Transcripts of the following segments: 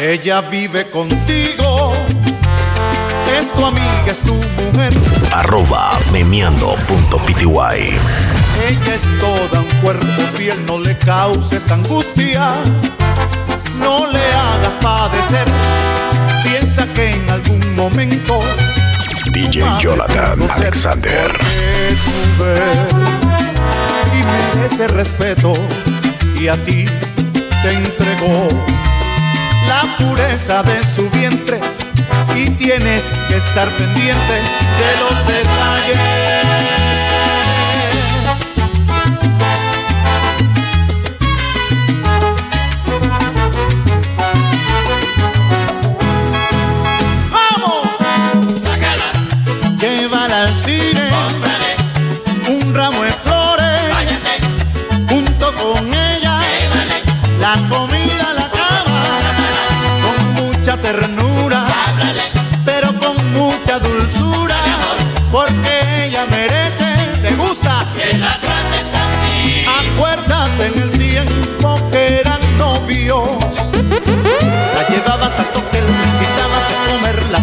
Ella vive contigo, es tu amiga, es tu mujer. Arroba memeando.pty. Ella es toda un cuerpo fiel, no le causes angustia, no le hagas padecer. Piensa que en algún momento DJ Jonathan Alexander es mujer y merece respeto y a ti te entregó la pureza de su vientre y tienes que estar pendiente de los detalles.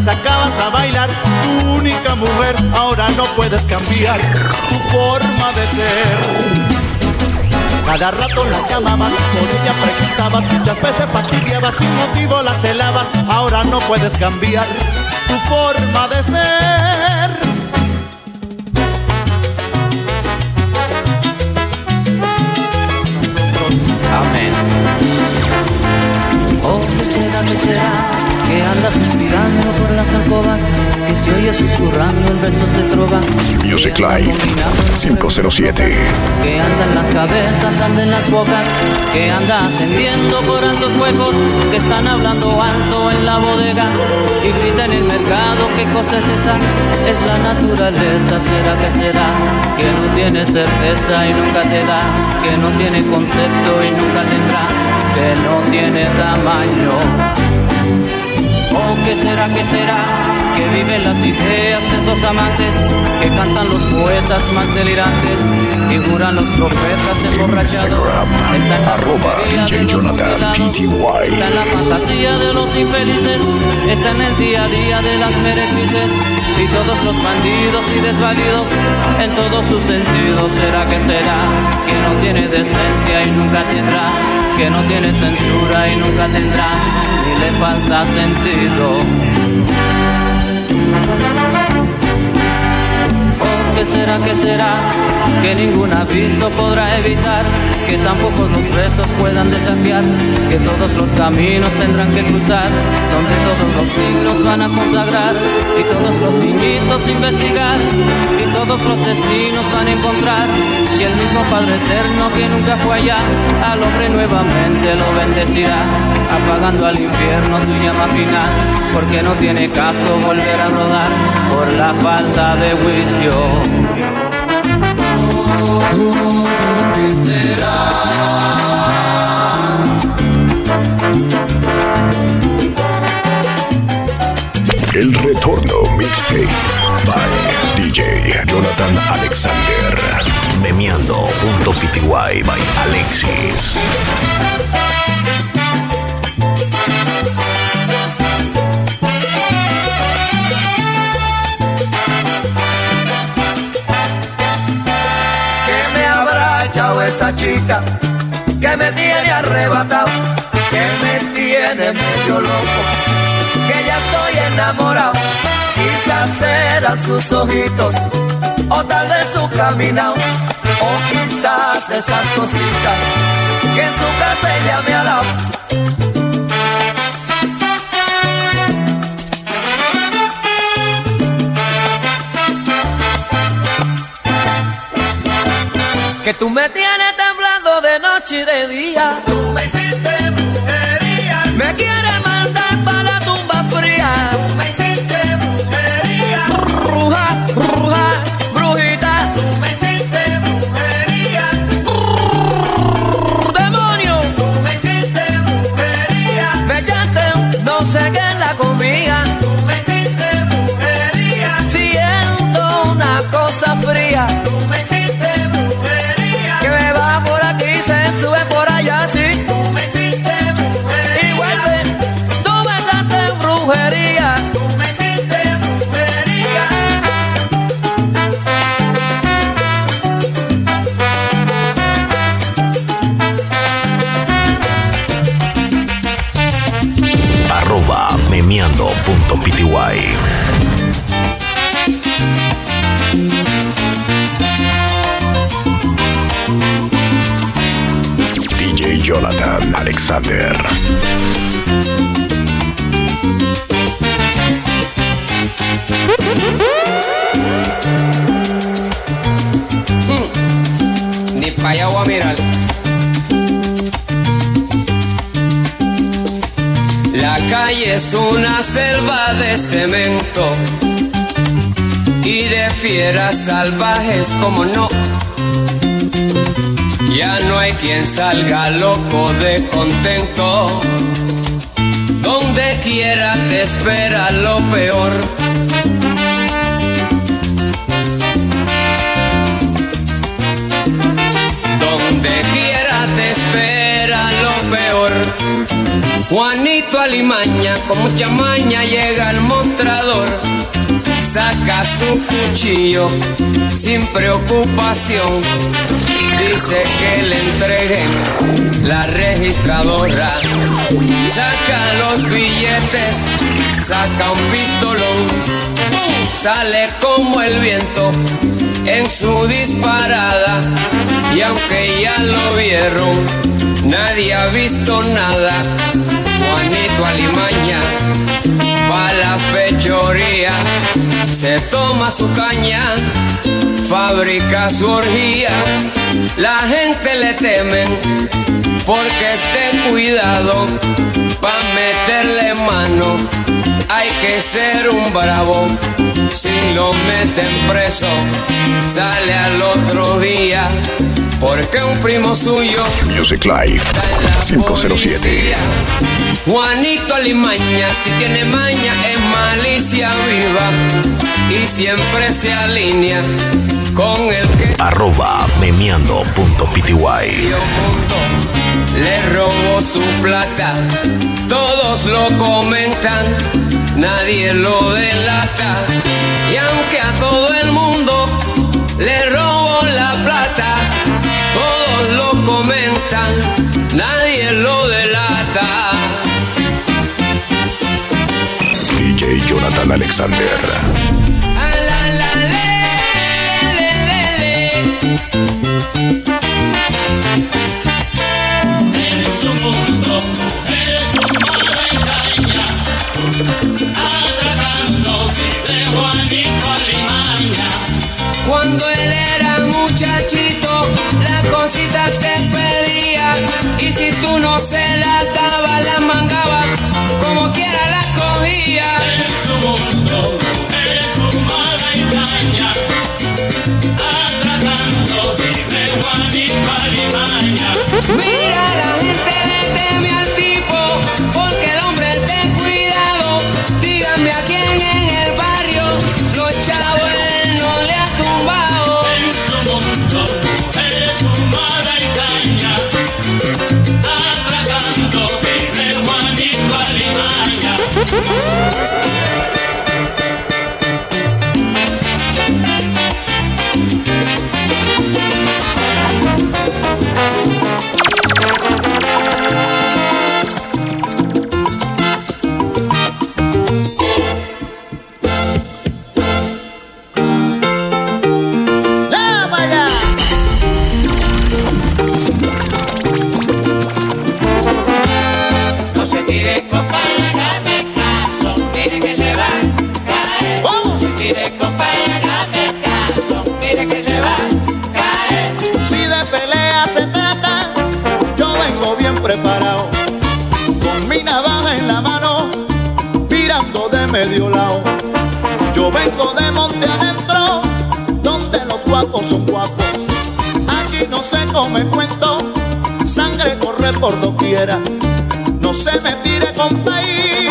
Sacabas a bailar, tu única mujer, ahora no puedes cambiar tu forma de ser. Cada rato la llamabas, por ella preguntabas, muchas veces fastidiabas, sin motivo la celabas, ahora no puedes cambiar tu forma de ser. Amén. Oh, ¿qué será, qué será? que anda suspirando por las alcobas, que se oye susurrando en versos de trova. Music Live 507. Que anda en las cabezas, anda en las bocas, que anda ascendiendo por altos huecos, que están hablando alto en la bodega y grita en el mercado, ¿qué cosa es esa? Es la naturaleza, será que será, que no tiene certeza y nunca te da, que no tiene concepto y nunca tendrá, que no tiene tamaño. Oh, ¿qué será, qué será? Que viven las ideas de esos amantes, que cantan los poetas más delirantes, y juran los profetas emborrachados. Instagram, arroba DJ Jonathan PTY. Está en la fantasía de los infelices, está en el día a día de las meretrices, y todos los bandidos y desvalidos, en todos sus sentidos. ¿Será que será? Que no tiene decencia y nunca tendrá, que no tiene censura y nunca tendrá le falta sentido. ¿O qué será, qué será? Que ningún aviso podrá evitar que tampoco los presos puedan desafiar, que todos los caminos tendrán que cruzar, donde todos los siglos van a consagrar, y todos los niñitos investigar, y todos los destinos van a encontrar, y el mismo Padre Eterno que nunca fue allá, al hombre nuevamente lo bendecirá, apagando al infierno su llama final, porque no tiene caso volver a rodar por la falta de juicio. Retorno mixtape by DJ Jonathan Alexander. Memeando.pty by Alexis. esa chica que me tiene arrebatado, que me tiene medio loco, que ya estoy enamorado. Quizás eran sus ojitos, o tal vez su caminado, o quizás esas cositas que en su casa ella me ha dado. que tú me tienes temblando de noche y de día. Tú me hiciste brujería. Me quieres mandar para la como no ya no hay quien salga loco de contento. Donde quiera te espera lo peor. Donde quiera te espera lo peor. Juanito Alimaña con mucha maña llega al mostrador saca su cuchillo sin preocupación. Dice que le entreguen la registradora. Saca los billetes, saca un pistolón. Sale como el viento en su disparada. Y aunque ya lo vieron, nadie ha visto nada. Juanito Alimaña va la fechoría se toma su caña, fabrica su orgía, la gente le temen porque esté cuidado pa' meterle mano. Hay que ser un bravo, si lo meten preso, sale al otro día. Porque un primo suyo Music Live 507 Juanito Alimaña, si tiene maña es malicia viva y siempre se alinea con el que arroba memeando.pty le robó su plata. Todos lo comentan nadie lo delata. Y aunque a todo el mundo le robó la plata todos lo comentan nadie lo Alexander medio lado. Yo vengo de monte adentro, donde los guapos son guapos. Aquí no se come cuento, sangre corre por doquiera. No se me tire con país,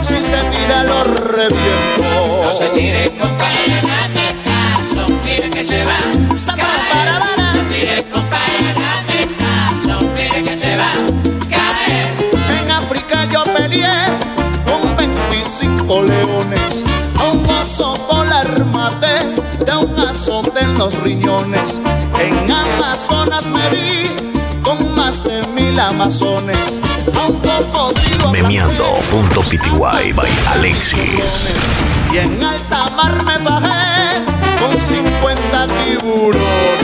si se tira lo reviento. No se tire con hágame un azote en los riñones. En Amazonas me vi con más de mil amazones. A un cocodrilo Memeando.pty by Alexis. y en alta mar me bajé con 50 tiburones.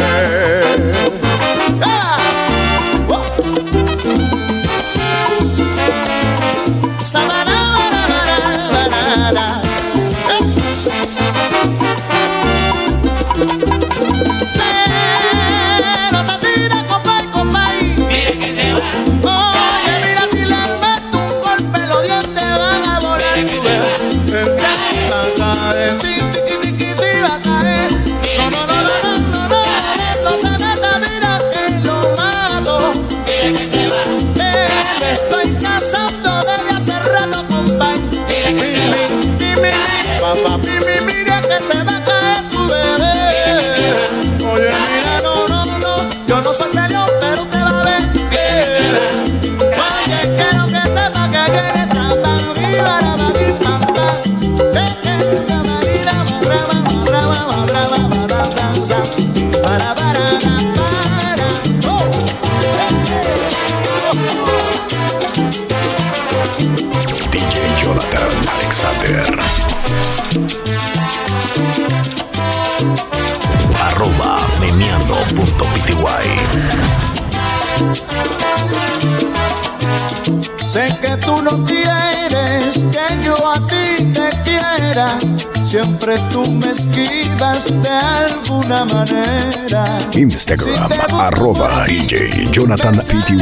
Siempre tú me esquivas de alguna manera. Instagram, Si arroba DJ Jonathan Pty.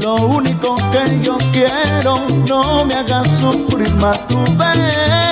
Lo único que yo quiero, no me hagas sufrir más tu pena.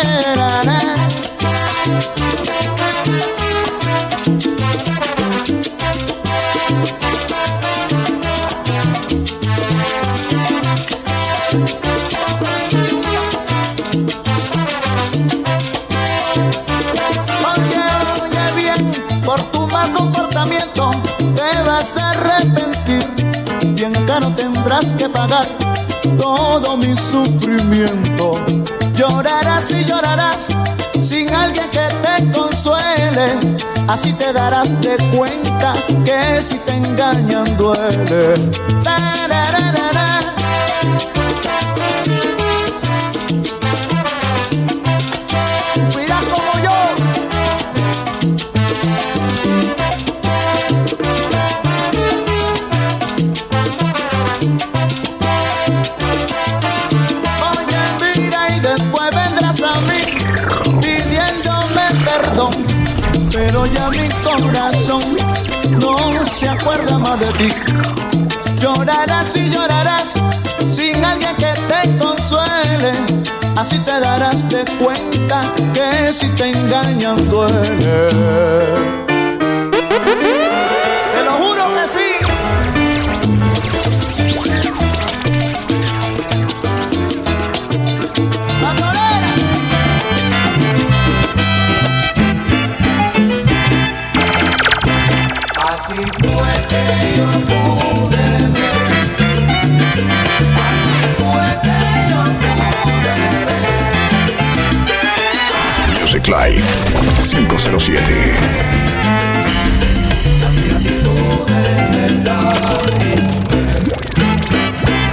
Llorarás y llorarás sin alguien que te consuele. Así te darás de cuenta que si te engañan duele. Acuerda más de ti. Llorarás y llorarás sin alguien que te consuele. Así te darás de cuenta que si te engañan duele. Live 507.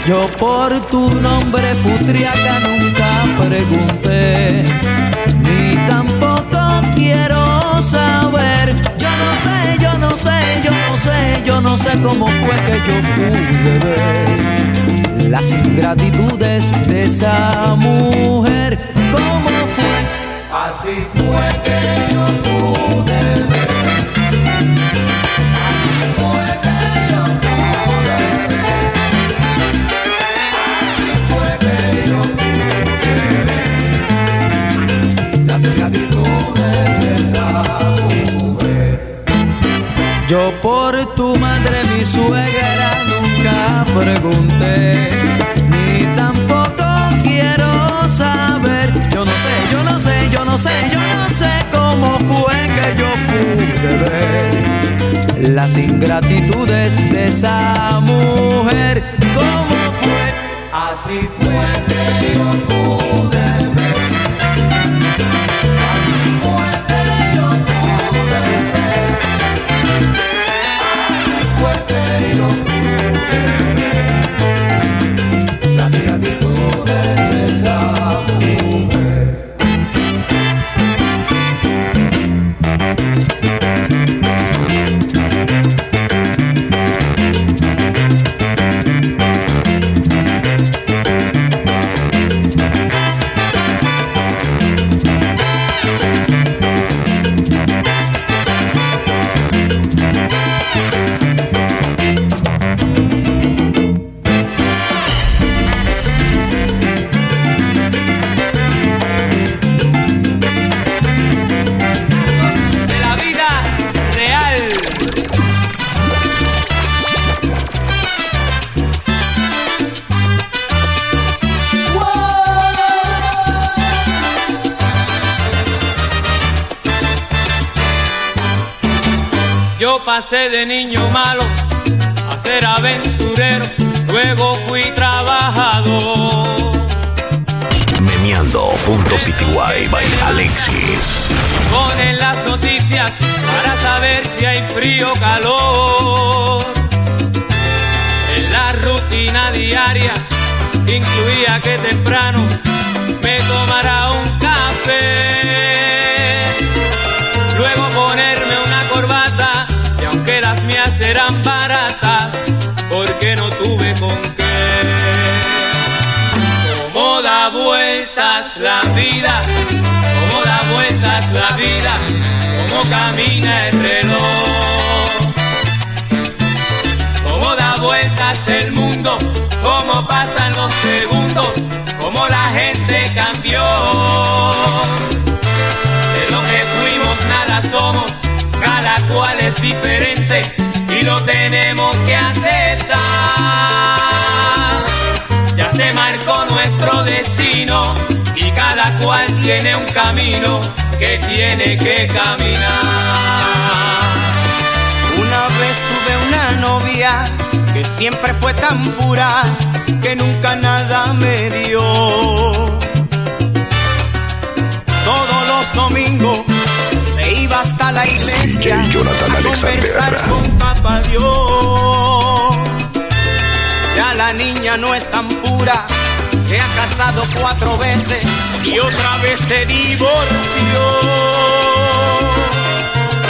Yo por tu nombre futriaca nunca pregunté, ni tampoco quiero saber. Yo no sé, yo no sé, no sé, cómo fue que yo pude ver las ingratitudes de esa mujer. ¿Cómo fue? Así fue que yo pude ver. Yo por tu madre, mi suegra, nunca pregunté, ni tampoco quiero saber. Yo no sé, yo no sé, yo no sé, yo no sé cómo fue que yo pude ver las ingratitudes de esa mujer. ¿Cómo fue? Así fue que yo Yo pasé de niño malo a ser aventurero, luego fui trabajador. Meneando.pty by Alexis. Ponen las noticias para saber si hay frío o calor. En la rutina diaria incluía que temprano me tomara un café. Luego ponerme vueltas la vida, cómo da vueltas la vida, cómo camina el reloj. Cómo da vueltas el mundo, cómo pasan los segundos, cómo la gente cambió. De lo que fuimos nada somos, cada cual es diferente y lo tenemos que aceptar. Ya se marcó nuestro destino y cada cual tiene un camino que tiene que caminar. Una vez tuve una novia que siempre fue tan pura que nunca nada me dio. Todos los domingos se iba hasta la iglesia DJ Jonathan a Alexander. conversar con papá Dios. Ya la niña no es tan pura, se ha casado cuatro veces y otra vez se divorció.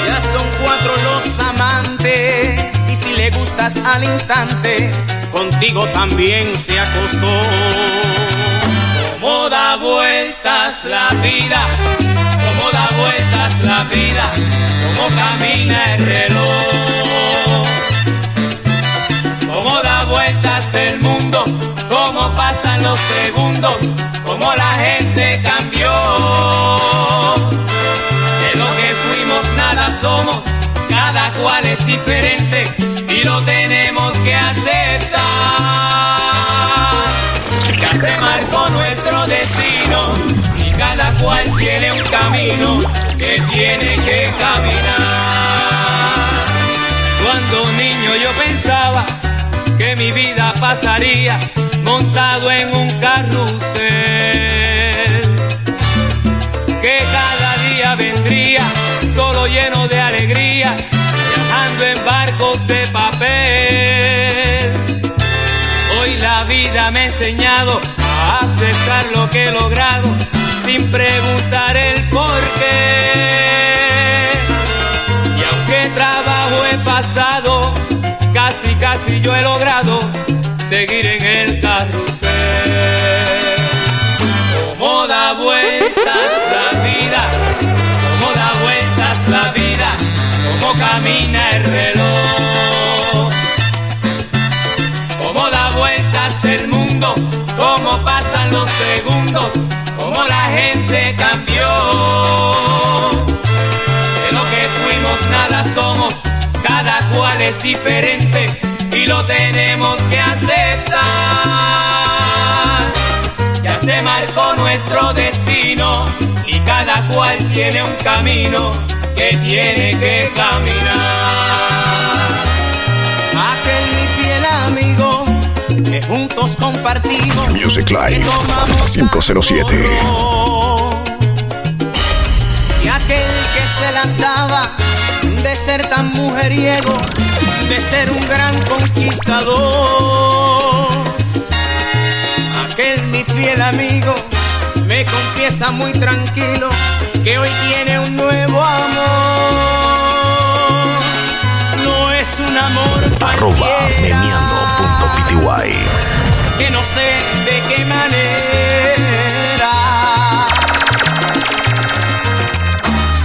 Ya son cuatro los amantes y si le gustas al instante, contigo también se acostó. Cómo da vueltas la vida, cómo da vueltas la vida, cómo camina el reloj. Cómo da vueltas el mundo, cómo pasan los segundos, cómo la gente cambió. De lo que fuimos nada somos, cada cual es diferente y lo tenemos que aceptar. Ya se marcó nuestro destino y cada cual tiene un camino que tiene que caminar. Cuando niño yo pensaba que mi vida pasaría montado en un carrusel, que cada día vendría solo lleno de alegría, viajando en barcos de papel. Hoy la vida me ha enseñado a aceptar lo que he logrado sin preguntar el por qué. Casi yo he logrado seguir en el carrusel. Cómo da vueltas la vida, cómo da vueltas la vida, cómo camina el reloj. Cómo da vueltas el mundo, cómo pasan los segundos, cómo la gente cambió. De lo que fuimos nada somos, cada cual es diferente y lo tenemos que aceptar. Ya se marcó nuestro destino y cada cual tiene un camino que tiene que caminar. Aquel mi fiel amigo que juntos compartimos. Music Live que tomamos 507. tanto. Y aquel que se las daba de ser tan mujeriego, de ser un gran conquistador. Aquel mi fiel amigo me confiesa muy tranquilo que hoy tiene un nuevo amor. No es un amor Arroba cualquiera, que no sé de qué manera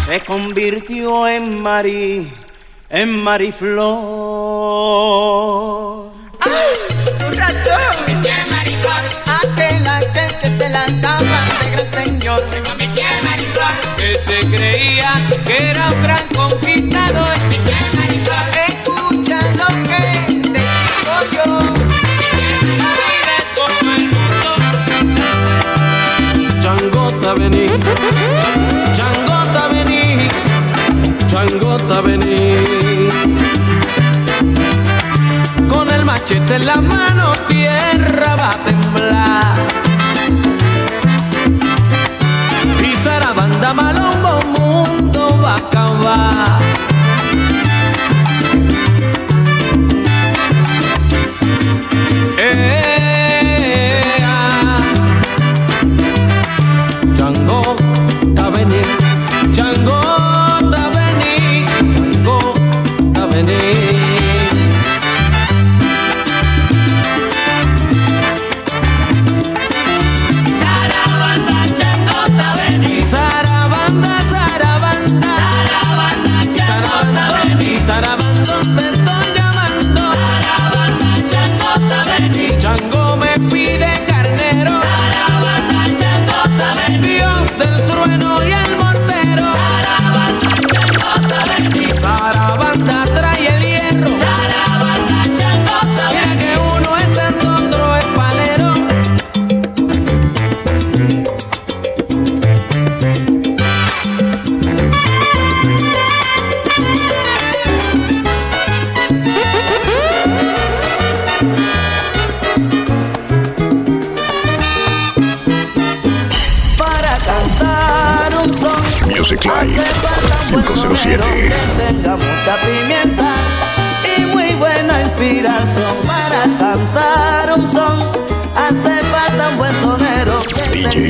se convirtió en Mari, en Mariflor. ¡Un ratón! Aquel, aquel que se la daba negra señor. Que se creía que era un gran conquistador. Escucha lo que te digo yo. La vida es como el mundo. Changota vení, Changota vení, Changota vení. Machete en la mano tierra va a temblar. Y Sarabanda Malombo mundo va a acabar.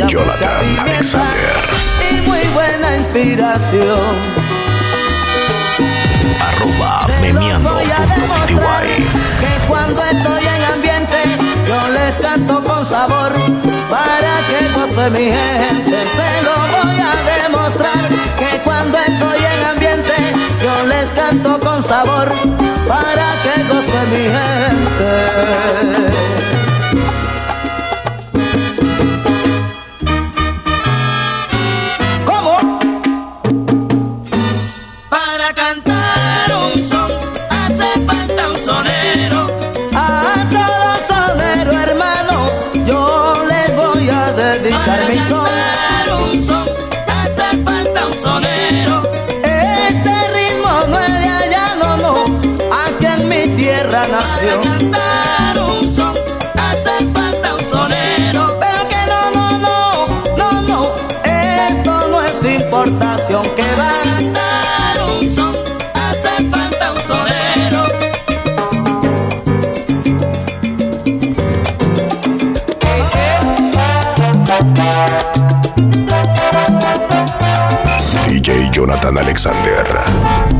Mucha Jonathan Alexander. y muy buena inspiración. Arroba memeando.pty. que cuando estoy en ambiente yo les canto con sabor para que goce mi gente. Se lo voy a demostrar que cuando estoy en ambiente yo les canto con sabor para que goce mi gente. DJ Jonathan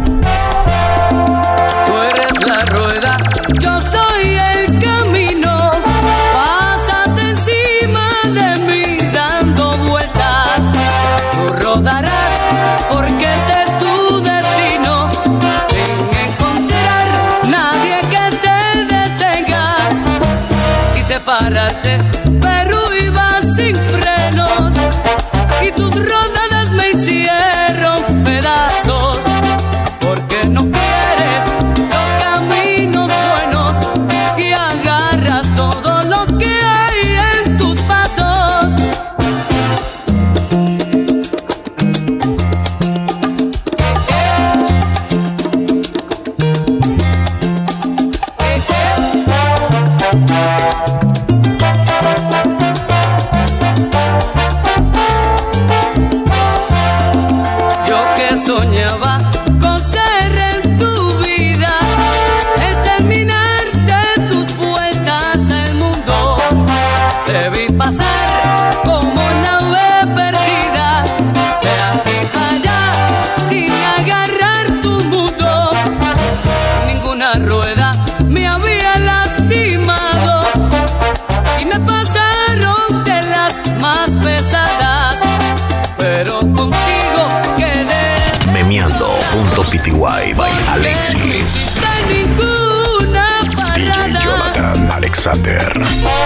PTY by Alexis. DJ Jonathan Alexander.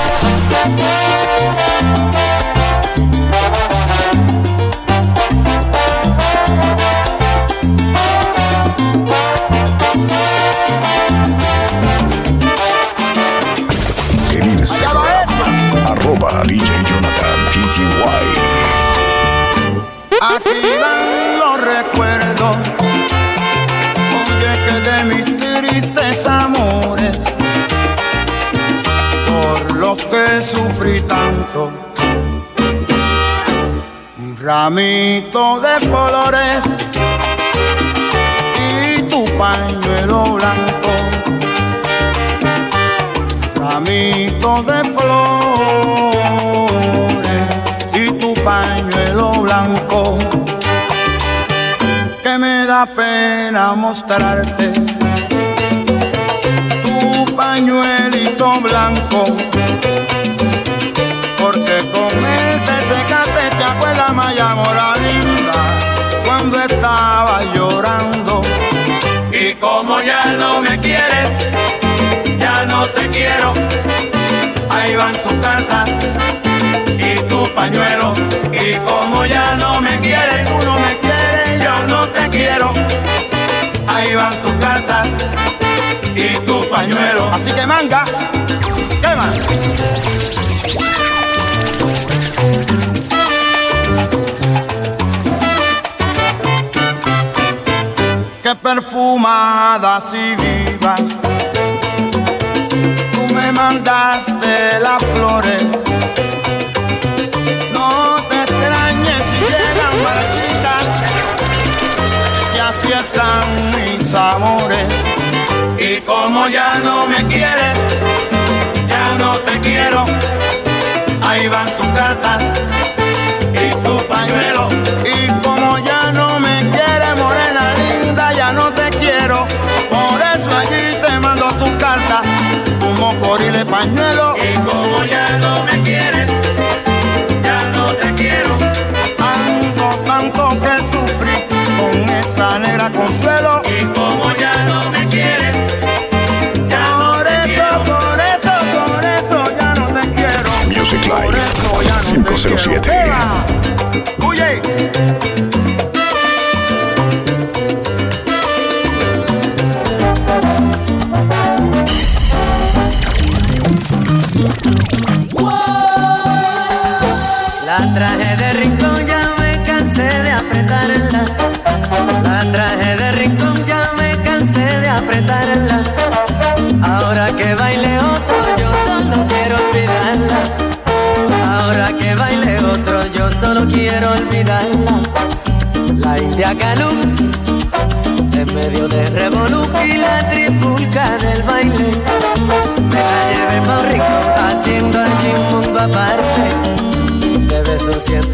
Ramito de flores y tu pañuelo blanco. Ramito de flores y tu pañuelo blanco me da pena mostrarte tu pañuelito blanco. Como ya no me quieres, ya no te quiero, ahí van tus cartas y tu pañuelo. Y como ya no me quieres, tú no me no te quiero. Ahí van tus cartas y tu pañuelo. Así que manga, quema. Perfumadas y vivas. Tú me mandaste las flores mis amores. Y como ya no me quieres, ya no te quiero. Ahí van tus cartas y tu pañuelo. Y pañuelo. Y como ya no me quieres, ya no te quiero. Tanto, tanto que sufrí con esa negra consuelo. Y como ya no me quieres, ya no te quiero. Por eso, por eso ya no te quiero. Music Live 507. Traje de rincón, ya me cansé de apretarla. La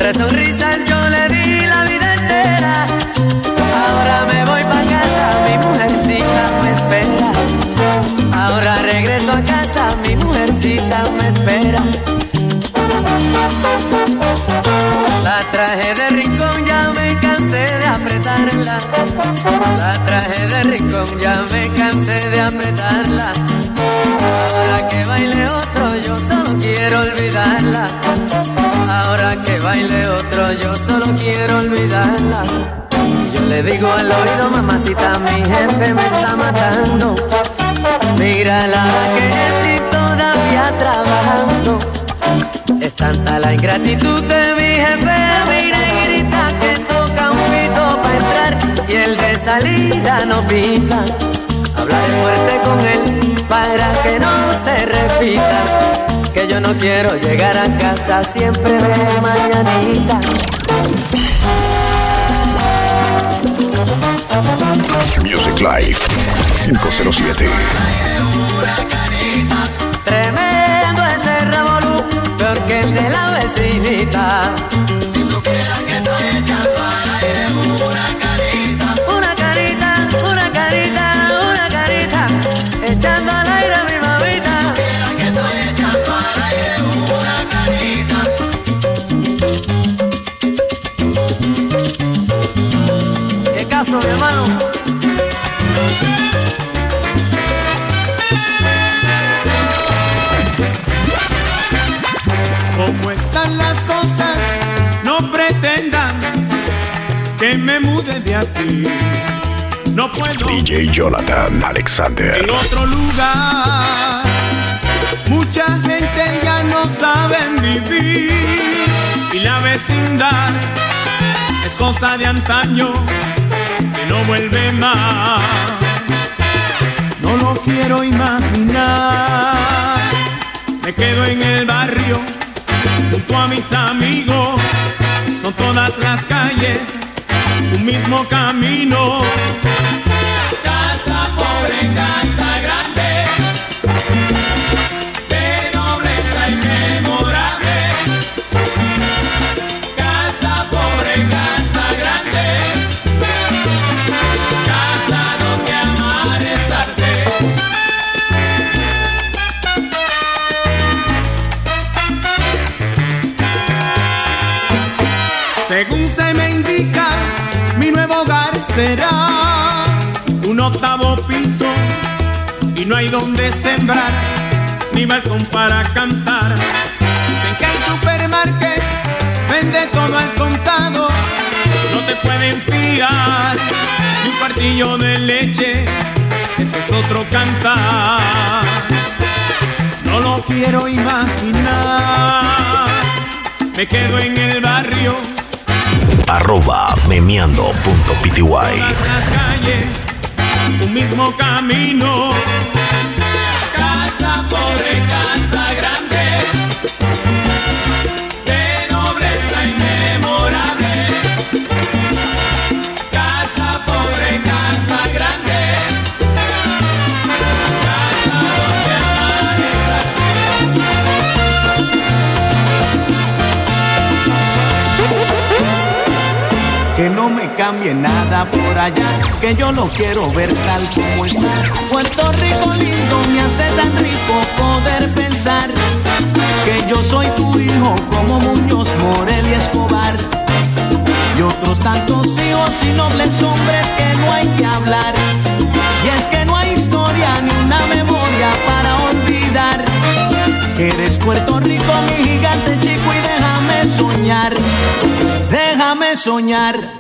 entre sonrisas yo le di la vida entera. Ahora me voy pa' casa, mi mujercita me espera. Ahora regreso a casa, mi mujercita me espera. La traje de rincón, ya me cansé de apretarla. La traje de rincón, ya me cansé de apretarla. Ahora que baile otro, yo solo quiero olvidarla. Baile otro, yo solo quiero olvidarla. Yo le digo al oído, mamacita, mi jefe me está matando. Mírala que estoy todavía trabajando. Es tanta la ingratitud de mi jefe, mira y grita que toca un pito para entrar y el de salida no pita hablaré fuerte con él para que no se repita. Que yo no quiero llegar a casa siempre de mañanita. Music Live 507. Tremendo ese revolú, peor que el de la vecinita. De. No puedo DJ Jonathan Alexander. en otro lugar. Mucha gente ya no sabe vivir y la vecindad es cosa de antaño que no vuelve más. No lo quiero imaginar. Me quedo en el barrio junto a mis amigos. Son todas las calles un mismo camino. Casa pobre, casa será un octavo piso y no hay donde sembrar ni balcón para cantar. Dicen que el supermarket vende todo al contado, no te pueden fiar ni un cuartillo de leche, eso es otro cantar. No lo quiero imaginar, me quedo en el barrio Arroba memeando.pty. todas las calles, un mismo camino. Casa pobre, casa grande, cambie nada por allá, que yo lo quiero ver tal como está. Puerto Rico lindo, me hace tan rico poder pensar que yo soy tu hijo como Muñoz, Morel y Escobar. Y otros tantos hijos y nobles hombres que no hay que hablar. Y es que no hay historia ni una memoria para olvidar. Eres Puerto Rico, mi gigante chico, y déjame soñar. Déjame soñar.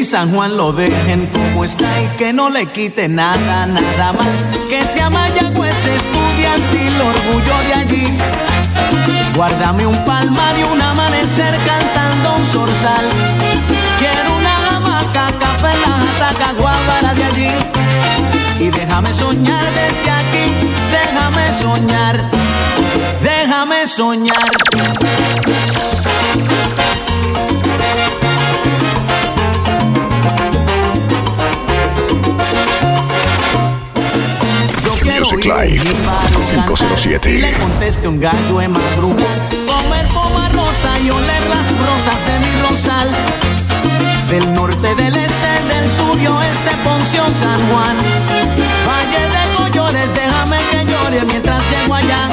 Mi San Juan lo dejen como está y que no le quite nada, nada más. Que sea Mayagüez estudiantil, orgullo de allí. Guárdame un palmar y un amanecer cantando un zorzal. Quiero una hamaca, café, la jataca, guábara de allí. Y déjame soñar desde aquí, déjame soñar, déjame soñar. Music Live jíbaro 507. cantar Y le conteste un gallo de madrugada. Comer poma rosa y oler las rosas de mi rosal. Del norte, del este, del sur y oeste, Poncio, San Juan. Valle de Collores, déjame que llore mientras llego allá.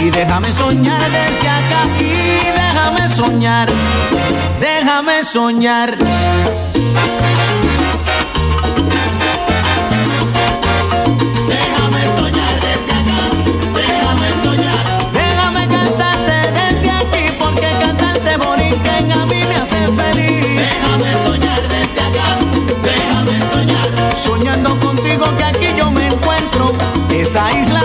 Y déjame soñar desde acá. Y déjame soñar, déjame soñar. soñando contigo que aquí yo me encuentro. Esa isla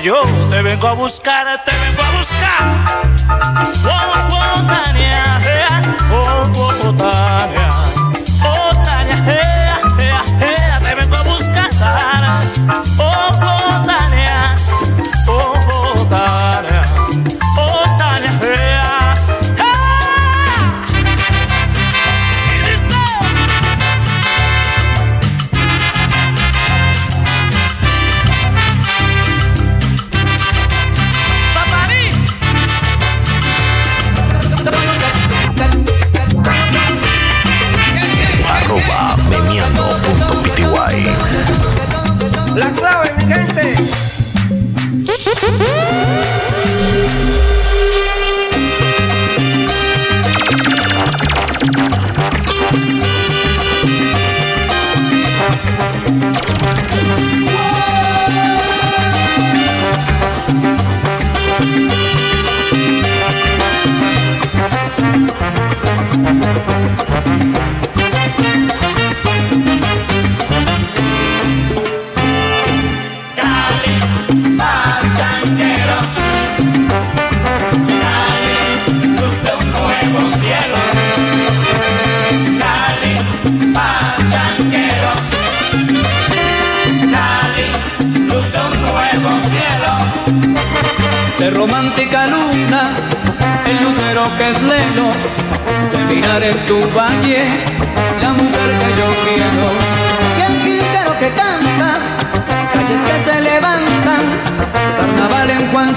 Yo te vengo a buscar, te vengo a buscar. Oh, oh,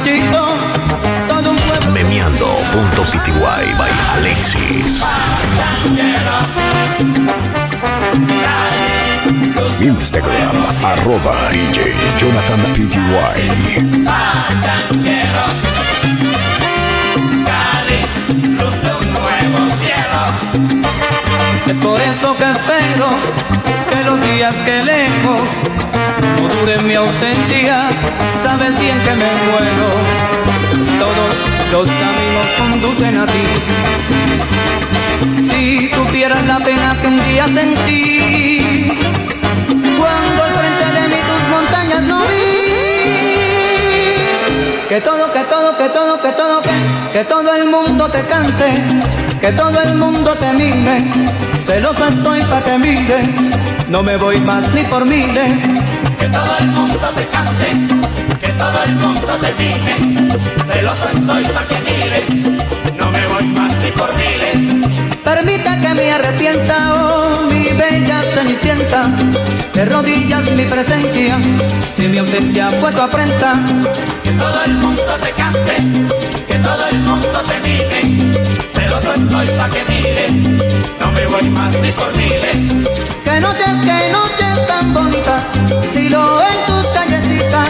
Pueblo. Memeando.pty by Alexis. Instagram arroba DJ Jonathan PTY. Por eso que espero que los días que lejos no duren mi ausencia, sabes bien que me muero. Todos los caminos conducen a ti. Si supieras la pena que un día sentí, Que todo, que todo, que todo, que todo, que, que todo el mundo te cante, que todo el mundo te mire. Celoso estoy pa' que mire, no me voy más ni por miles. Que todo el mundo te cante, que todo el mundo te mire. Celoso estoy pa' que mires, no me voy más ni por miles. Permita que me arrepienta, oh mi bella cenicienta, de rodillas mi presencia, si mi ausencia fue tu afrenta. Que todo el mundo te cante, que todo el mundo te mire. Celoso estoy pa' que mires, no me voy más ni por miles. Que noches, que noches tan bonitas, si lo en tus callecitas,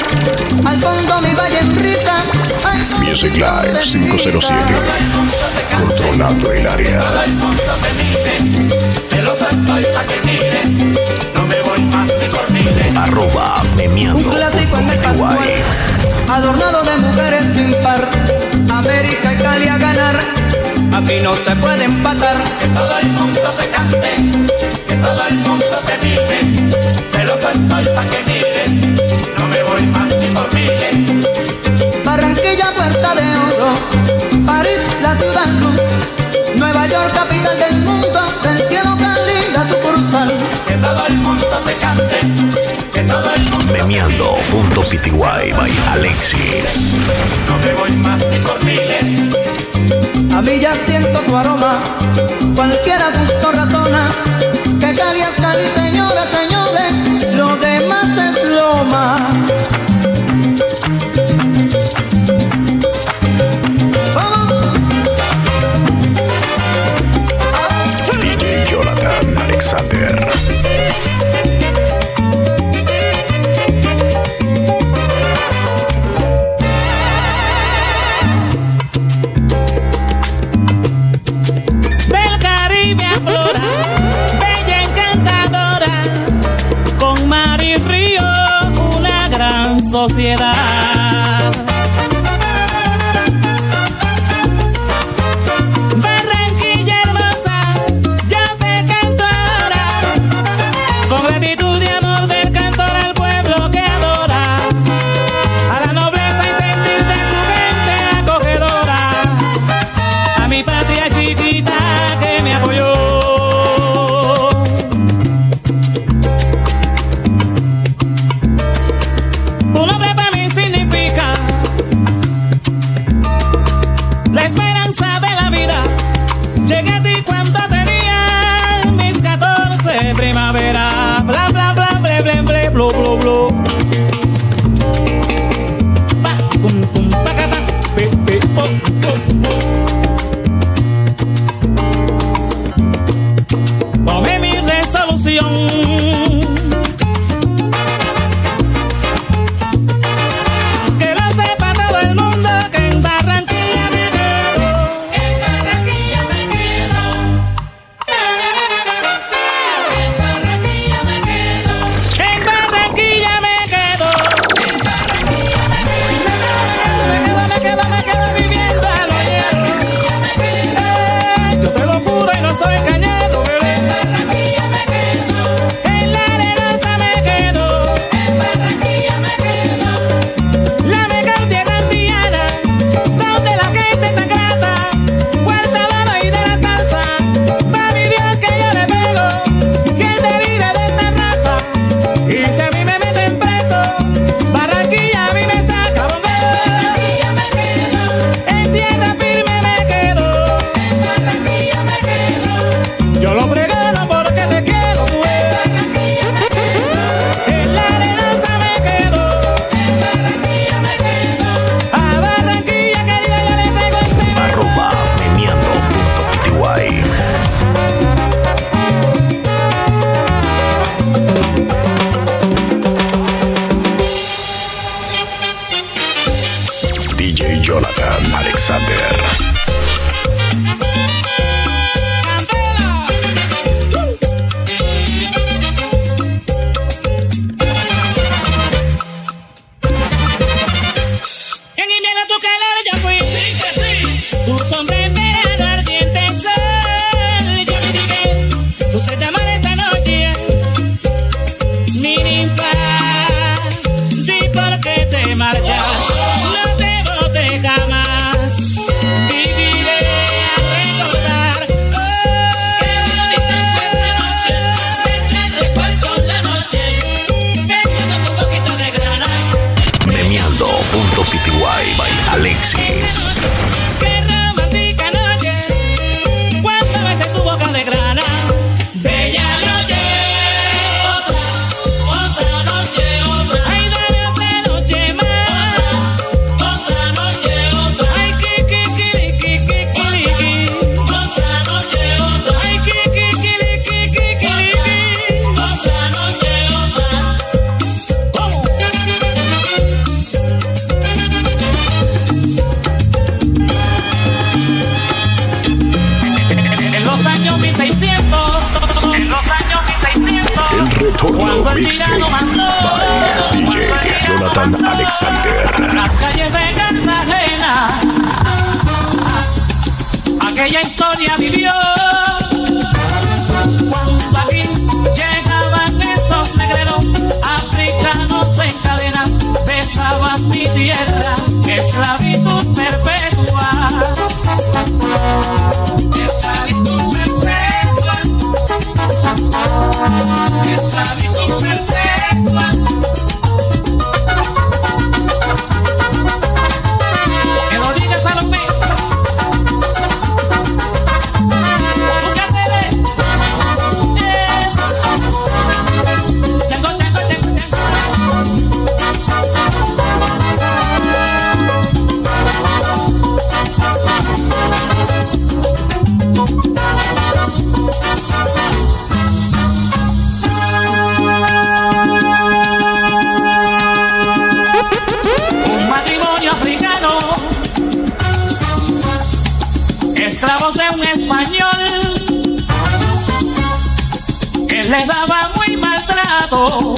al fondo mi valle en risa. Music Live 507. Controlando el área. El mundo Memeando.pty by Alexis. no me voy más ni por miles. A mí ya siento tu aroma, cualquiera gusto razona, que Cali es Cali, señores, Sander. Las calles de Cartagena, aquella historia vivió. Cuando aquí llegaban esos negreros, africanos en cadenas, besaban mi tierra, esclavitud perpetua. Esclavitud perpetua. Esclavitud les daba muy maltrato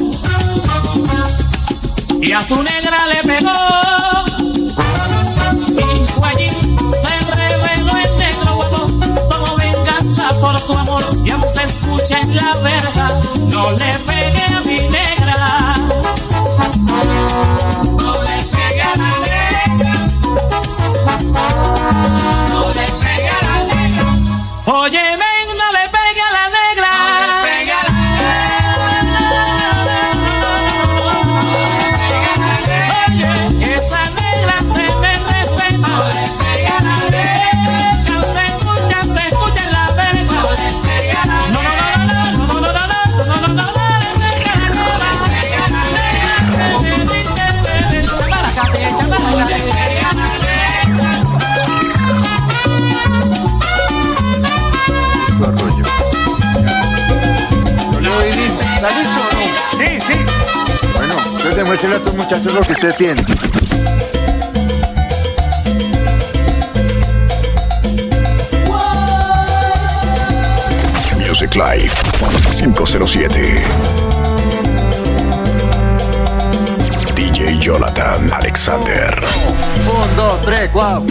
y a su negra le pegó. Y fue allí se reveló el negro huevo como venganza por su amor y aún se escucha en la verja, no le pegó. Este, demuéstrele a estos muchachos lo que usted tiene. Music Live 507. DJ Jonathan Alexander. Un, dos, tres, cuatro.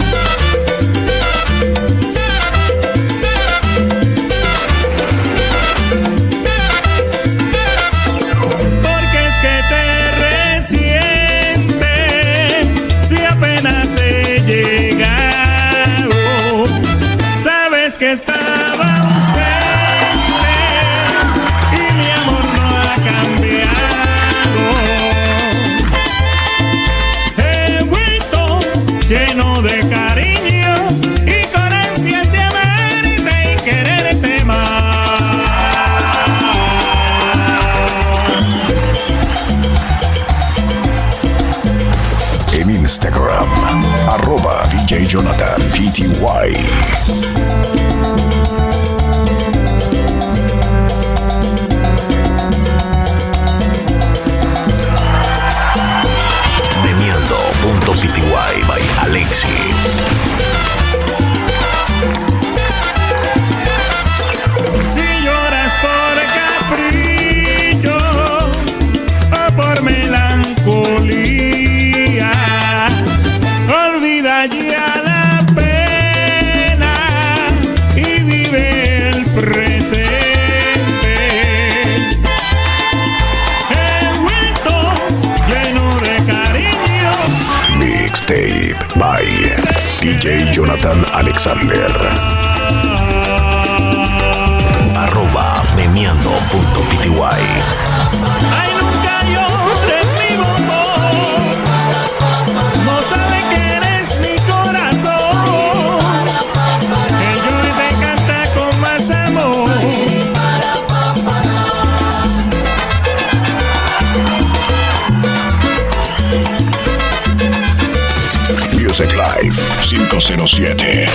Music Live 507.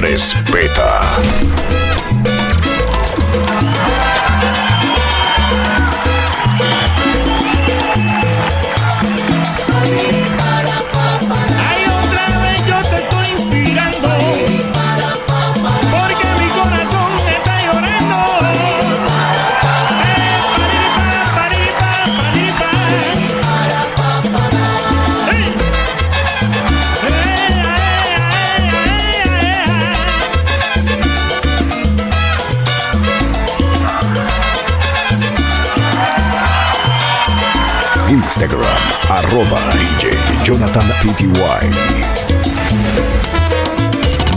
Respeta. Instagram, arroba DJ Jonathan PTY.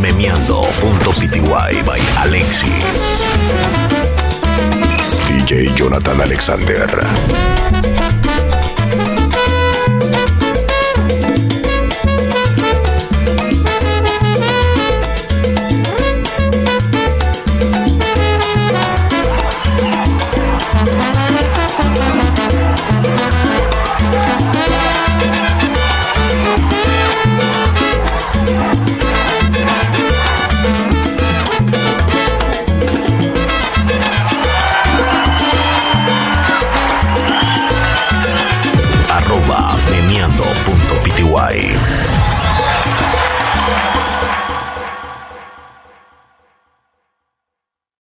Memeando.pty by Alexi. DJ Jonathan Alexander.